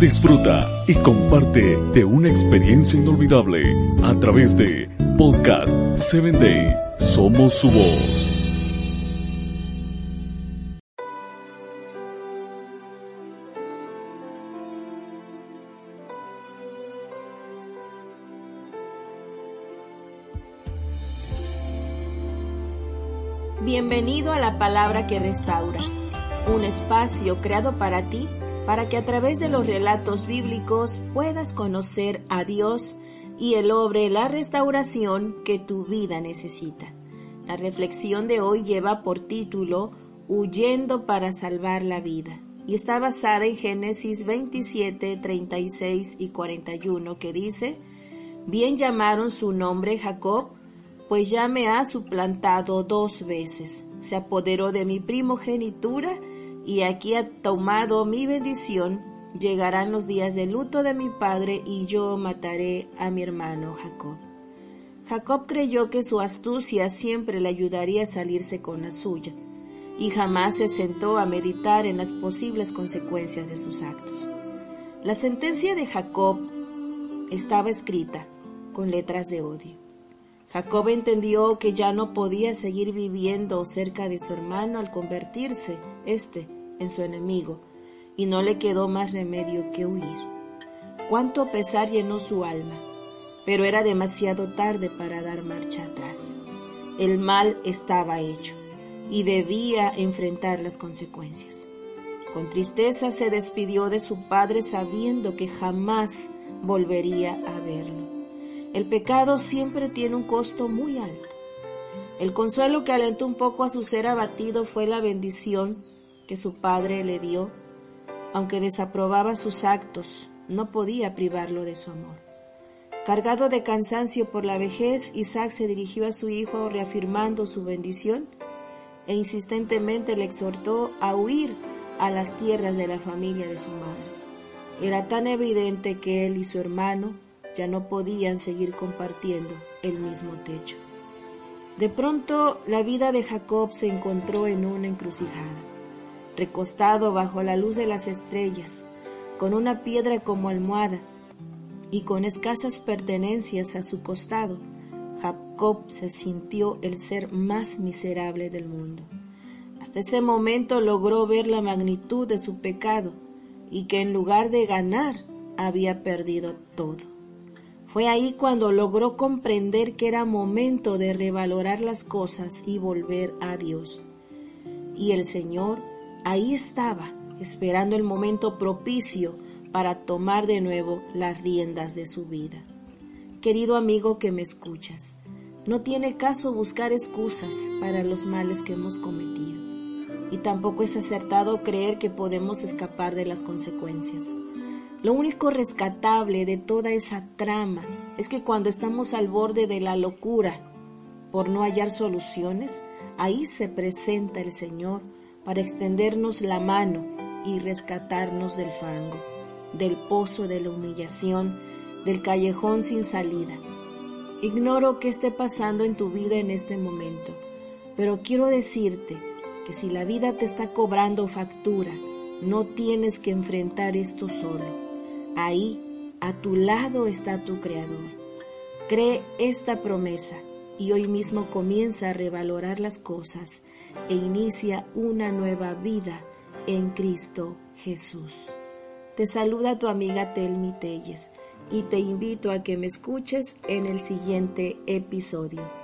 Disfruta y comparte de una experiencia inolvidable a través de Podcast 7 Day. Somos su voz. Bienvenido a la palabra que restaura, un espacio creado para ti, para que a través de los relatos bíblicos puedas conocer a Dios y el obre la restauración que tu vida necesita. La reflexión de hoy lleva por título Huyendo para salvar la vida y está basada en Génesis 27, 36 y 41 que dice, Bien llamaron su nombre Jacob, pues ya me ha suplantado dos veces. Se apoderó de mi primogenitura y aquí ha tomado mi bendición. Llegarán los días de luto de mi padre y yo mataré a mi hermano Jacob. Jacob creyó que su astucia siempre le ayudaría a salirse con la suya y jamás se sentó a meditar en las posibles consecuencias de sus actos. La sentencia de Jacob estaba escrita con letras de odio. Jacob entendió que ya no podía seguir viviendo cerca de su hermano al convertirse éste en su enemigo, y no le quedó más remedio que huir. Cuánto pesar llenó su alma, pero era demasiado tarde para dar marcha atrás. El mal estaba hecho y debía enfrentar las consecuencias. Con tristeza se despidió de su padre sabiendo que jamás volvería a verlo. El pecado siempre tiene un costo muy alto. El consuelo que alentó un poco a su ser abatido fue la bendición que su padre le dio. Aunque desaprobaba sus actos, no podía privarlo de su amor. Cargado de cansancio por la vejez, Isaac se dirigió a su hijo reafirmando su bendición e insistentemente le exhortó a huir a las tierras de la familia de su madre. Era tan evidente que él y su hermano ya no podían seguir compartiendo el mismo techo. De pronto la vida de Jacob se encontró en una encrucijada, recostado bajo la luz de las estrellas, con una piedra como almohada y con escasas pertenencias a su costado. Jacob se sintió el ser más miserable del mundo. Hasta ese momento logró ver la magnitud de su pecado y que en lugar de ganar había perdido todo. Fue ahí cuando logró comprender que era momento de revalorar las cosas y volver a Dios. Y el Señor ahí estaba, esperando el momento propicio para tomar de nuevo las riendas de su vida. Querido amigo que me escuchas, no tiene caso buscar excusas para los males que hemos cometido. Y tampoco es acertado creer que podemos escapar de las consecuencias. Lo único rescatable de toda esa trama es que cuando estamos al borde de la locura por no hallar soluciones, ahí se presenta el Señor para extendernos la mano y rescatarnos del fango, del pozo de la humillación, del callejón sin salida. Ignoro qué esté pasando en tu vida en este momento, pero quiero decirte que si la vida te está cobrando factura, no tienes que enfrentar esto solo Ahí, a tu lado está tu Creador. Cree esta promesa y hoy mismo comienza a revalorar las cosas e inicia una nueva vida en Cristo Jesús. Te saluda tu amiga Telmi Telles y te invito a que me escuches en el siguiente episodio.